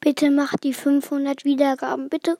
Bitte mach die fünfhundert Wiedergaben, bitte.